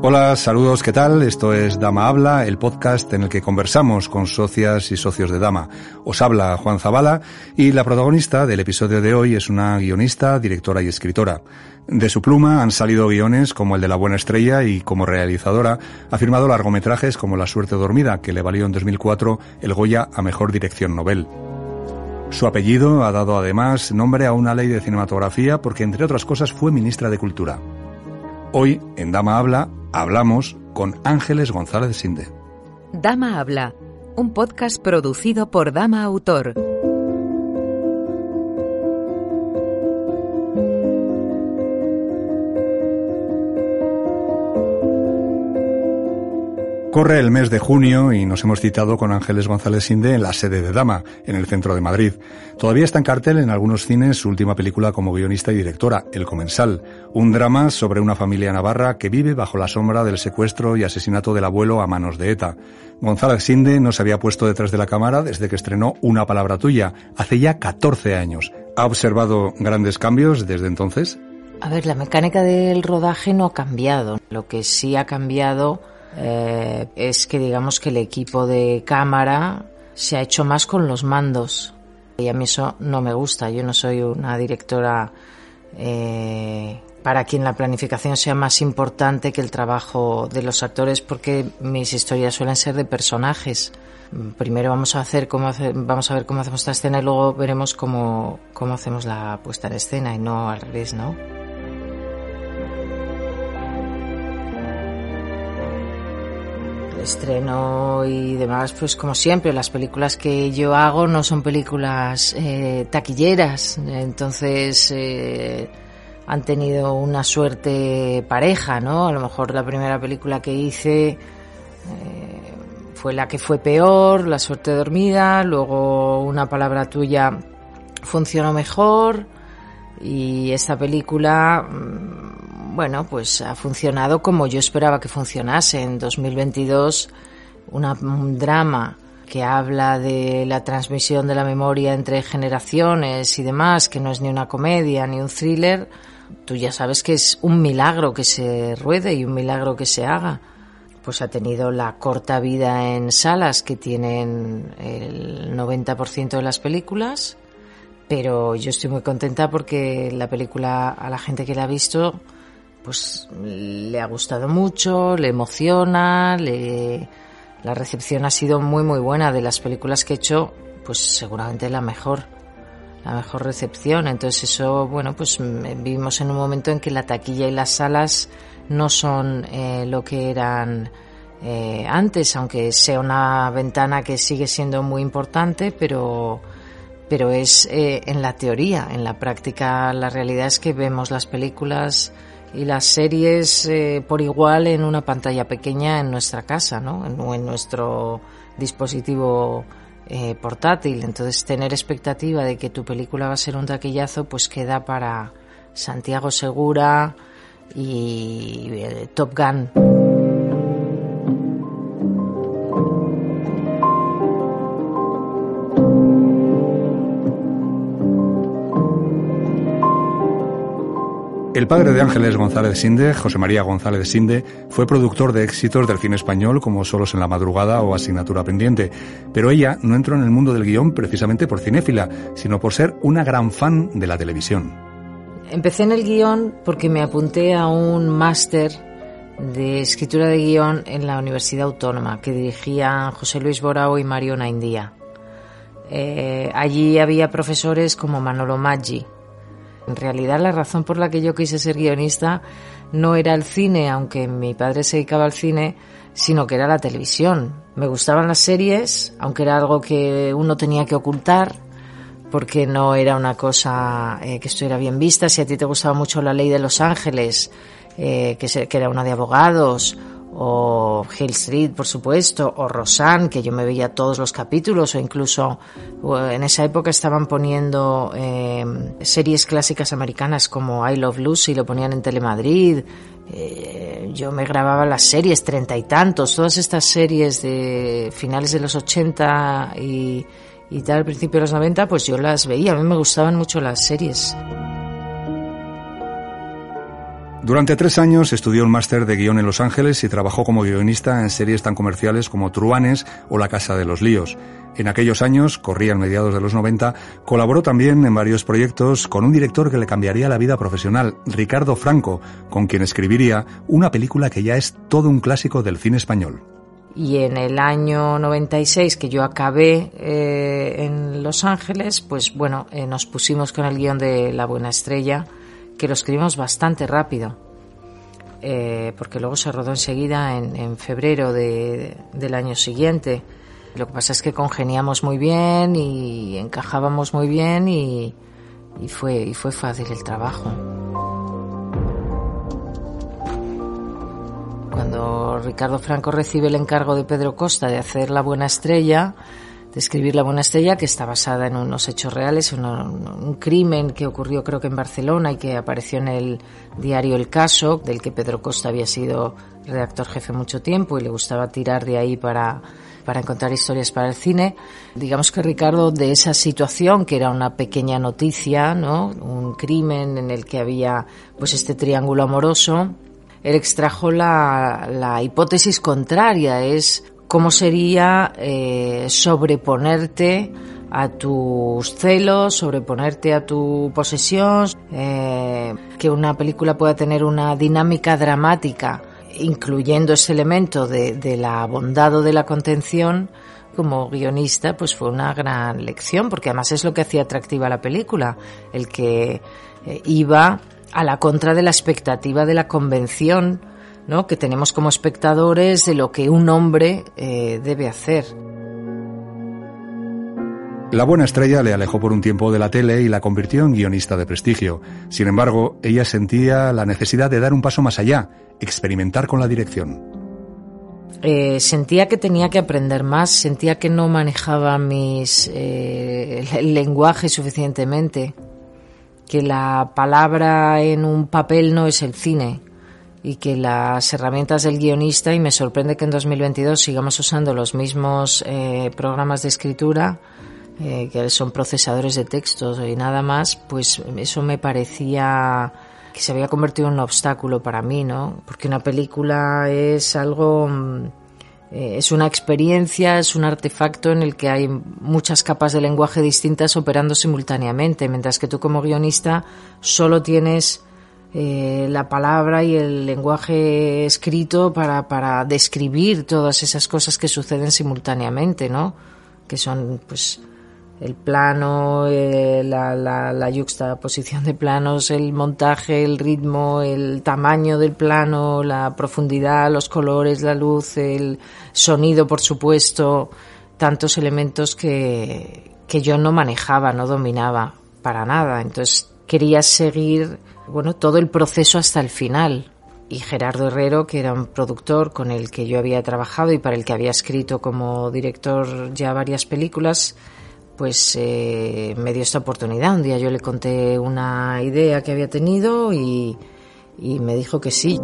Hola, saludos, ¿qué tal? Esto es Dama Habla, el podcast en el que conversamos con socias y socios de Dama. Os habla Juan Zabala y la protagonista del episodio de hoy es una guionista, directora y escritora. De su pluma han salido guiones como el de La Buena Estrella y como realizadora ha firmado largometrajes como La Suerte Dormida, que le valió en 2004 el Goya a Mejor Dirección Nobel. Su apellido ha dado además nombre a una ley de cinematografía porque, entre otras cosas, fue ministra de Cultura. Hoy, en Dama Habla, hablamos con Ángeles González Sinde. Dama Habla, un podcast producido por Dama Autor. Corre el mes de junio y nos hemos citado con Ángeles González Sinde en la sede de Dama, en el centro de Madrid. Todavía está en cartel en algunos cines su última película como guionista y directora, El Comensal, un drama sobre una familia navarra que vive bajo la sombra del secuestro y asesinato del abuelo a manos de ETA. González Sinde no se había puesto detrás de la cámara desde que estrenó Una palabra tuya, hace ya 14 años. ¿Ha observado grandes cambios desde entonces? A ver, la mecánica del rodaje no ha cambiado. Lo que sí ha cambiado eh, es que digamos que el equipo de cámara se ha hecho más con los mandos y a mí eso no me gusta. Yo no soy una directora eh, para quien la planificación sea más importante que el trabajo de los actores porque mis historias suelen ser de personajes. Primero vamos a hacer cómo vamos a ver cómo hacemos esta escena y luego veremos cómo, cómo hacemos la puesta en escena y no al revés, ¿no? Estreno y demás, pues como siempre, las películas que yo hago no son películas eh, taquilleras, entonces eh, han tenido una suerte pareja, ¿no? A lo mejor la primera película que hice eh, fue la que fue peor, La suerte dormida, luego una palabra tuya funcionó mejor y esta película mm, bueno, pues ha funcionado como yo esperaba que funcionase. En 2022, un drama que habla de la transmisión de la memoria entre generaciones y demás, que no es ni una comedia ni un thriller, tú ya sabes que es un milagro que se ruede y un milagro que se haga. Pues ha tenido la corta vida en salas que tienen el 90% de las películas, pero yo estoy muy contenta porque la película a la gente que la ha visto pues le ha gustado mucho, le emociona, le... la recepción ha sido muy muy buena de las películas que he hecho, pues seguramente la mejor, la mejor recepción. Entonces eso, bueno, pues vivimos en un momento en que la taquilla y las salas no son eh, lo que eran eh, antes, aunque sea una ventana que sigue siendo muy importante, pero pero es eh, en la teoría, en la práctica la realidad es que vemos las películas y las series eh, por igual en una pantalla pequeña en nuestra casa, ¿no? En, en nuestro dispositivo eh, portátil. Entonces, tener expectativa de que tu película va a ser un taquillazo, pues queda para Santiago Segura y eh, Top Gun. El padre de Ángeles González Sinde, José María González Sinde, fue productor de éxitos del cine español como Solos en la Madrugada o Asignatura Pendiente, pero ella no entró en el mundo del guion precisamente por cinéfila, sino por ser una gran fan de la televisión. Empecé en el guion porque me apunté a un máster de escritura de guion en la Universidad Autónoma que dirigían José Luis Borao y Mario Naindía. Eh, allí había profesores como Manolo Maggi, en realidad la razón por la que yo quise ser guionista no era el cine, aunque mi padre se dedicaba al cine, sino que era la televisión. Me gustaban las series, aunque era algo que uno tenía que ocultar, porque no era una cosa eh, que estuviera bien vista. Si a ti te gustaba mucho la ley de Los Ángeles, eh, que, que era una de abogados, o Hill Street, por supuesto, o Rosanne, que yo me veía todos los capítulos, o incluso en esa época estaban poniendo eh, series clásicas americanas como I Love Lucy, lo ponían en Telemadrid. Eh, yo me grababa las series, treinta y tantos, todas estas series de finales de los ochenta y, y tal, al principio de los noventa, pues yo las veía, a mí me gustaban mucho las series. Durante tres años estudió un máster de guion en Los Ángeles y trabajó como guionista en series tan comerciales como Truanes o La Casa de los Líos. En aquellos años, corrían mediados de los 90, colaboró también en varios proyectos con un director que le cambiaría la vida profesional, Ricardo Franco, con quien escribiría una película que ya es todo un clásico del cine español. Y en el año 96 que yo acabé eh, en Los Ángeles, pues bueno, eh, nos pusimos con el guion de La Buena Estrella que lo escribimos bastante rápido, eh, porque luego se rodó enseguida en, febrero del año siguiente. Lo que pasa es que congeniamos muy bien y encajábamos muy bien y, fue, y fue fácil el trabajo. Cuando Ricardo Franco recibe el encargo de Pedro Costa de hacer La Buena Estrella, de escribir La Buena Estrella, que está basada en unos hechos reales, un crimen que ocurrió creo que en Barcelona y que apareció en el diario El Caso, del que Pedro Costa había sido redactor jefe mucho tiempo y le gustaba tirar de ahí para, para encontrar historias para el cine. Digamos que Ricardo, de esa situación, que era una pequeña noticia, ¿no? un crimen en el que había pues este triángulo amoroso, él extrajo la, la hipótesis contraria, es cómo sería eh, sobreponerte a tus celos, sobreponerte a tu posesión, eh, que una película pueda tener una dinámica dramática, incluyendo ese elemento de, la bondad o de la contención, como guionista, pues fue una gran lección, porque además es lo que hacía atractiva la película, el que eh, iba a la contra de la expectativa de la convención ¿no? que tenemos como espectadores de lo que un hombre eh, debe hacer. La buena estrella le alejó por un tiempo de la tele y la convirtió en guionista de prestigio. Sin embargo, ella sentía la necesidad de dar un paso más allá, experimentar con la dirección. Eh, sentía que tenía que aprender más, sentía que no manejaba mis eh, el lenguaje suficientemente, que la palabra en un papel no es el cine, y que las herramientas del guionista, y me sorprende que en 2022 sigamos usando los mismos eh, programas de escritura, eh, que son procesadores de textos y nada más, pues eso me parecía que se había convertido en un obstáculo para mí, ¿no? Porque una película es algo, mm, eh, es una experiencia, es un artefacto en el que hay muchas capas de lenguaje distintas operando simultáneamente, mientras que tú como guionista solo tienes eh, la palabra y el lenguaje escrito para, para describir todas esas cosas que suceden simultáneamente, ¿no? Que son, pues, el plano, eh, la, la, la, yuxtaposición de planos, el montaje, el ritmo, el tamaño del plano, la profundidad, los colores, la luz, el sonido, por supuesto, tantos elementos que, que yo no manejaba, no dominaba para nada. Entonces quería seguir bueno, todo el proceso hasta el final. Y Gerardo Herrero, que era un productor con el que yo había trabajado y para el que había escrito como director ya varias películas, pues eh, me dio esta oportunidad. Un día yo le conté una idea que había tenido y, me dijo que sí.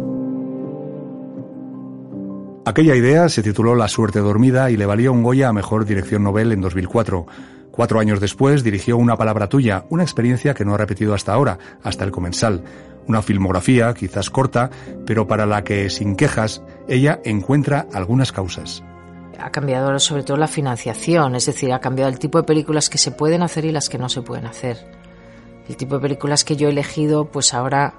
Aquella idea se tituló La suerte dormida y le valió un Goya a Mejor Dirección Nobel en 2004. Cuatro años después dirigió Una palabra tuya, una experiencia que no ha repetido hasta ahora, hasta el comensal. Una filmografía, quizás corta, pero para la que, sin quejas, ella encuentra algunas causas. Ha cambiado sobre todo la financiación, es decir, ha cambiado el tipo de películas que se pueden hacer y las que no se pueden hacer. El tipo de películas que yo he elegido, pues ahora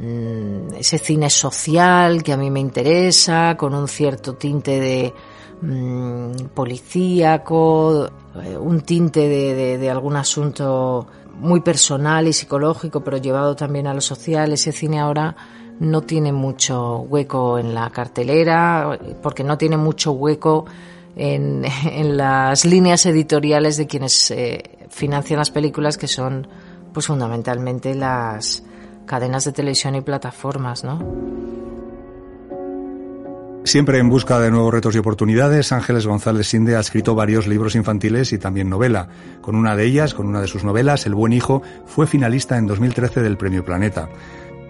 mm, ese cine social que a mí me interesa, con un cierto tinte de Mm, policíaco, eh, un tinte de, algún asunto muy personal y psicológico, pero llevado también a lo social. Ese cine ahora no tiene mucho hueco en la cartelera, porque no tiene mucho hueco en, las líneas editoriales de quienes eh, financian las películas que son pues fundamentalmente las cadenas de televisión y plataformas, ¿no? Siempre en busca de nuevos retos y oportunidades, Ángeles González Sinde ha escrito varios libros infantiles y también novela. Con una de ellas, con una de sus novelas, El buen hijo, fue finalista en 2013 del Premio Planeta.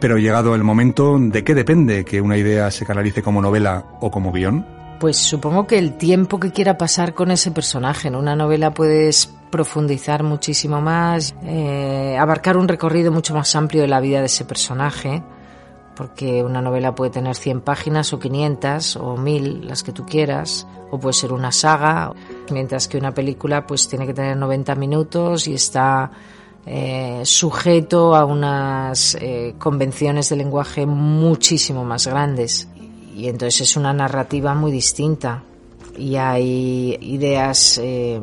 Pero llegado el momento, ¿de qué depende que una idea se canalice como novela o como guion? Pues supongo que el tiempo que quiera pasar con ese personaje. En una novela puedes profundizar muchísimo más, eh, abarcar un recorrido mucho más amplio de la vida de ese personaje, porque una novela puede tener 100 páginas o 500 o 1000, las que tú quieras, o puede ser una saga, mientras que una película pues tiene que tener 90 minutos y está eh, sujeto a unas eh, convenciones de lenguaje muchísimo más grandes. Y entonces es una narrativa muy distinta. Y hay ideas eh,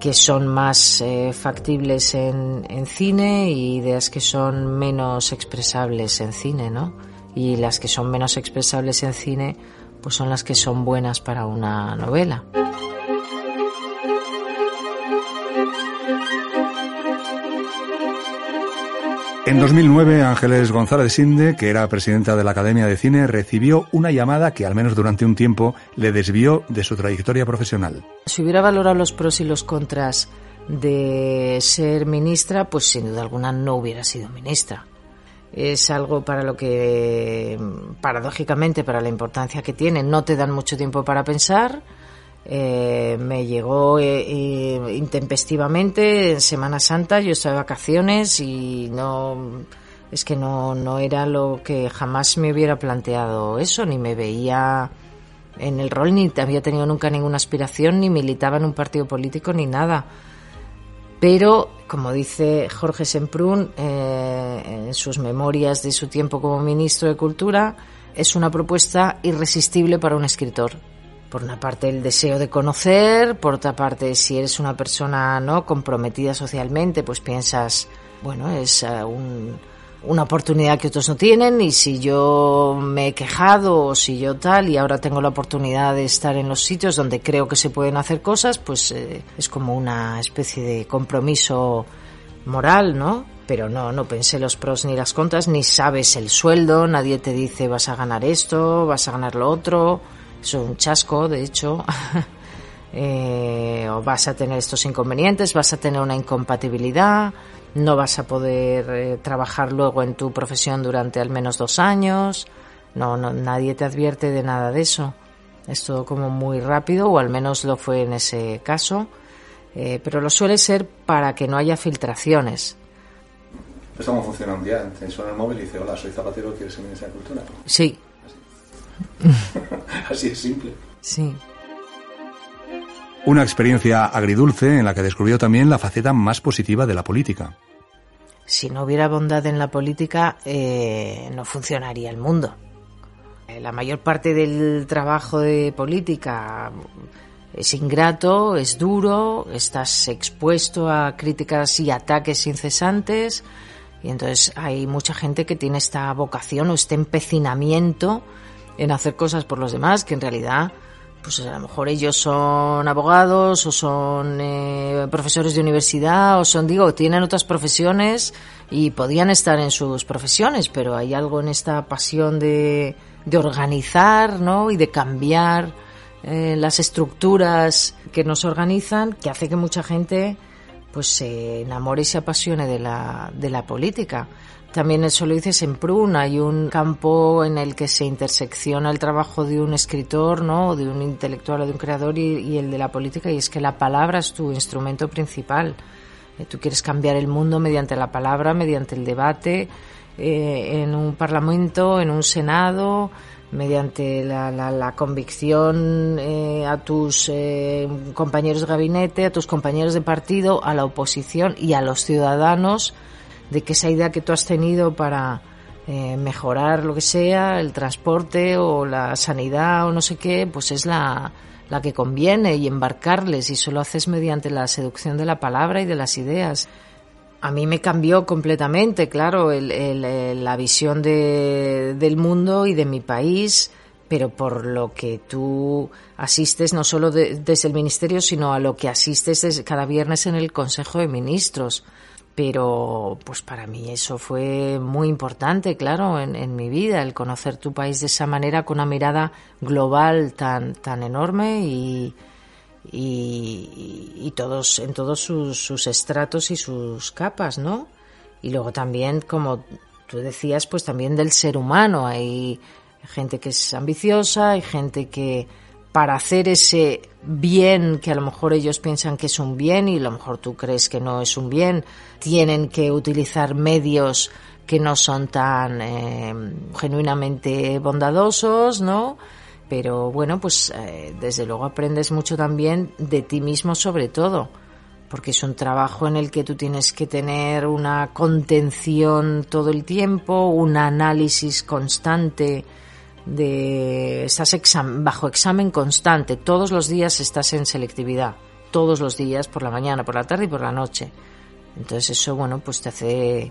que son más eh, factibles en, en, cine y ideas que son menos expresables en cine, ¿no? Y las que son menos expresables en cine, pues son las que son buenas para una novela. En 2009, Ángeles González Sinde, que era presidenta de la Academia de Cine, recibió una llamada que, al menos durante un tiempo, le desvió de su trayectoria profesional. Si hubiera valorado los pros y los contras de ser ministra, pues sin duda alguna no hubiera sido ministra. Es algo para lo que, paradójicamente, para la importancia que tiene, no te dan mucho tiempo para pensar. Eh, me llegó eh, eh, intempestivamente en Semana Santa, yo estaba de vacaciones y no es que no, no era lo que jamás me hubiera planteado eso, ni me veía en el rol, ni había tenido nunca ninguna aspiración, ni militaba en un partido político, ni nada. Pero, como dice Jorge Semprún en sus memorias de su tiempo como ministro de Cultura, es una propuesta irresistible para un escritor por una parte el deseo de conocer, por otra parte si eres una persona no comprometida socialmente, pues piensas, bueno, es eh, una oportunidad que otros no tienen y si yo me he quejado o si yo tal y ahora tengo la oportunidad de estar en los sitios donde creo que se pueden hacer cosas, pues eh, es como una especie de compromiso moral, ¿no? Pero no, no pensé los pros ni las contras, ni sabes el sueldo, nadie te dice vas a ganar esto, vas a ganar lo otro es un chasco, de hecho. eh, o vas a tener estos inconvenientes, vas a tener una incompatibilidad, no vas a poder eh, trabajar luego en tu profesión durante al menos dos años. No, no, nadie te advierte de nada de eso. Es todo como muy rápido, o al menos lo fue en ese caso. Eh, pero lo suele ser para que no haya filtraciones. Pues cómo funciona un día, te suena el móvil y dice, hola, soy Zapatero, ¿quieres ser ministra de Cultura? Sí, Así es simple. Sí. Una experiencia agridulce en la que descubrió también la faceta más positiva de la política. Si no hubiera bondad en la política, eh, no funcionaría el mundo. Eh, la mayor parte del trabajo de política es ingrato, es duro, estás expuesto a críticas y ataques incesantes y entonces hay mucha gente que tiene esta vocación o este empecinamiento en hacer cosas por los demás que en realidad pues a lo mejor ellos son abogados o son eh, profesores de universidad o son digo tienen otras profesiones y podían estar en sus profesiones pero hay algo en esta pasión de, de organizar ¿no? y de cambiar eh, las estructuras que nos organizan que hace que mucha gente pues se enamore y se apasione de la, de la política también eso lo dices en Prun, hay un campo en el que se intersecciona el trabajo de un escritor, ¿no? de un intelectual o de un creador y, el de la política, y es que la palabra es tu instrumento principal. Eh, tú quieres cambiar el mundo mediante la palabra, mediante el debate, eh, en un parlamento, en un senado, mediante la, convicción eh, a tus compañeros de gabinete, a tus compañeros de partido, a la oposición y a los ciudadanos de que esa idea que tú has tenido para eh, mejorar lo que sea, el transporte o la sanidad o no sé qué, pues es la, la que conviene y embarcarles y eso lo haces mediante la seducción de la palabra y de las ideas. A mí me cambió completamente, claro, el, la visión de, del mundo y de mi país, pero por lo que tú asistes no solo desde el ministerio, sino a lo que asistes cada viernes en el Consejo de Ministros. Pero pues para mí eso fue muy importante, claro, en, mi vida, el conocer tu país de esa manera, con una mirada global tan, tan enorme y, y, todos, en todos sus, sus estratos y sus capas, ¿no? Y luego también, como tú decías, pues también del ser humano. Hay gente que es ambiciosa, hay gente que para hacer ese bien que a lo mejor ellos piensan que es un bien y a lo mejor tú crees que no es un bien, tienen que utilizar medios que no son tan eh, genuinamente bondadosos, ¿no? Pero bueno, pues eh, desde luego aprendes mucho también de ti mismo sobre todo porque es un trabajo en el que tú tienes que tener una contención todo el tiempo, un análisis constante de estás bajo examen constante, todos los días estás en selectividad, todos los días por la mañana, por la tarde y por la noche. Entonces eso bueno, pues te hace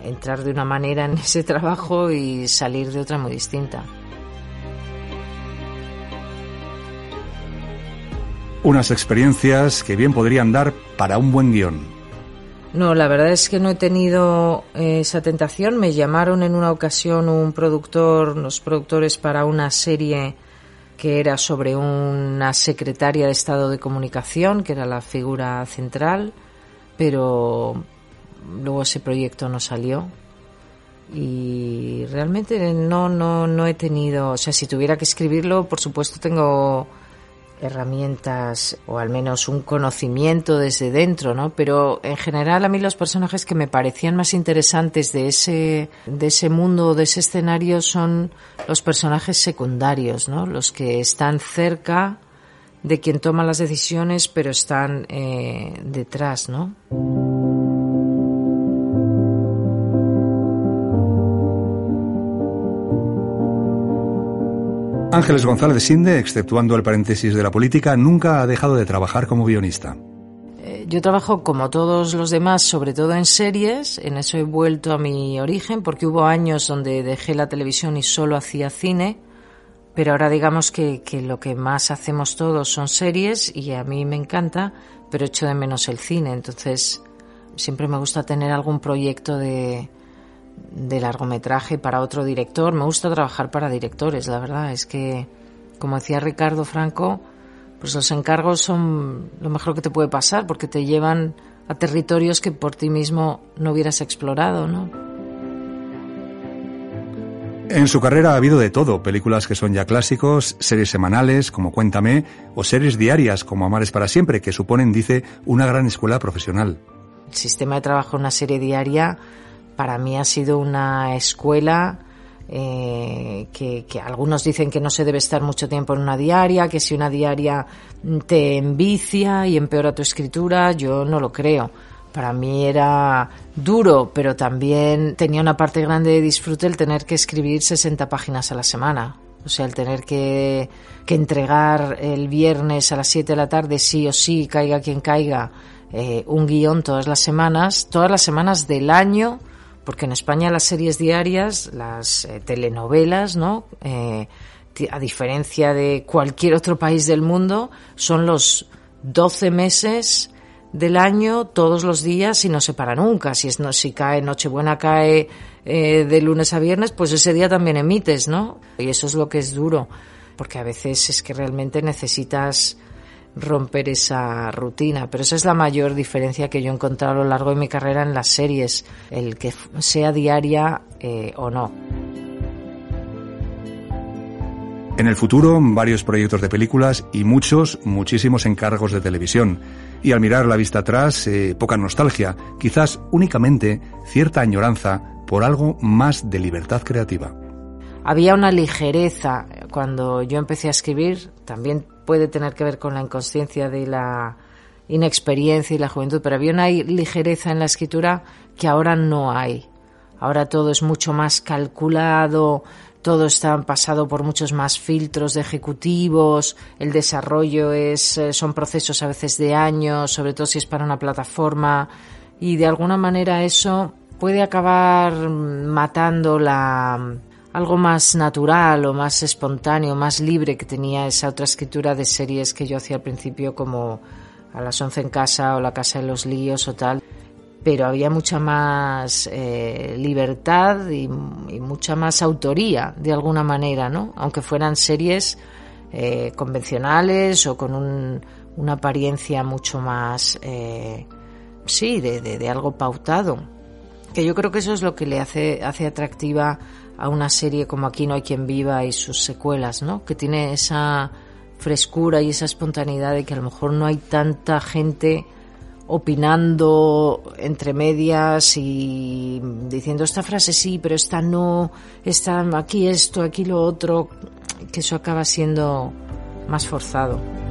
entrar de una manera en ese trabajo y salir de otra muy distinta. Unas experiencias que bien podrían dar para un buen guion. No, la verdad es que no he tenido eh, esa tentación. Me llamaron en una ocasión un productor, unos productores para una serie que era sobre una secretaria de Estado de Comunicación, que era la figura central, pero luego ese proyecto no salió y realmente no no no he tenido, o sea, si tuviera que escribirlo, por supuesto tengo herramientas o al menos un conocimiento desde dentro, ¿no? Pero en general a mí los personajes que me parecían más interesantes de ese de ese mundo, de ese escenario son los personajes secundarios, ¿no? Los que están cerca de quien toma las decisiones, pero están eh, detrás, ¿no? Ángeles González Sinde, exceptuando el paréntesis de la política, nunca ha dejado de trabajar como guionista. Eh, yo trabajo como todos los demás, sobre todo en series. En eso he vuelto a mi origen, porque hubo años donde dejé la televisión y solo hacía cine. Pero ahora digamos que, que lo que más hacemos todos son series y a mí me encanta, pero echo de menos el cine. Entonces siempre me gusta tener algún proyecto de, de largometraje para otro director. Me gusta trabajar para directores, la verdad. Es que, como decía Ricardo Franco, pues los encargos son lo mejor que te puede pasar porque te llevan a territorios que por ti mismo no hubieras explorado, ¿no? En su carrera ha habido de todo, películas que son ya clásicos, series semanales como Cuéntame o series diarias como Amares para siempre, que suponen, dice, una gran escuela profesional. El sistema de trabajo en una serie diaria para mí ha sido una escuela eh, que, algunos dicen que no se debe estar mucho tiempo en una diaria, que si una diaria te envicia y empeora tu escritura, yo no lo creo. Para mí era duro, pero también tenía una parte grande de disfrute el tener que escribir 60 páginas a la semana. O sea, el tener que, que entregar el viernes a las 7 de la tarde, sí o sí, caiga quien caiga, eh, un guion todas las semanas, todas las semanas del año, porque en España las series diarias, las eh, telenovelas, ¿no? Eh, a diferencia de cualquier otro país del mundo, son los 12 meses del año, todos los días y no se para nunca. Si, es, no, si cae Nochebuena, cae eh, de lunes a viernes, pues ese día también emites, ¿no? Y eso es lo que es duro, porque a veces es que realmente necesitas romper esa rutina. Pero esa es la mayor diferencia que yo he encontrado a lo largo de mi carrera en las series, el que sea diaria eh, o no. En el futuro, varios proyectos de películas y muchos, muchísimos encargos de televisión. Y al mirar la vista atrás, eh, poca nostalgia, quizás únicamente cierta añoranza por algo más de libertad creativa. Había una ligereza cuando yo empecé a escribir, también puede tener que ver con la inconsciencia de la inexperiencia y la juventud, pero había una ligereza en la escritura que ahora no hay. Ahora todo es mucho más calculado, todo está pasado por muchos más filtros de ejecutivos, el desarrollo es, eh, son procesos a veces de años, sobre todo si es para una plataforma, y de alguna manera eso puede acabar matando la, algo más natural o más espontáneo, más libre que tenía esa otra escritura de series que yo hacía al principio como a las once en casa o la casa de los líos o tal pero había mucha más eh, libertad y, mucha más autoría de alguna manera, ¿no? Aunque fueran series eh, convencionales o con una apariencia mucho más, eh, sí, de, algo pautado. Que yo creo que eso es lo que le hace, hace atractiva a una serie como Aquí no hay quien viva y sus secuelas, ¿no? Que tiene esa frescura y esa espontaneidad de que a lo mejor no hay tanta gente opinando entre medias y diciendo esta frase sí, pero esta no, esta aquí esto, aquí lo otro, que eso acaba siendo más forzado.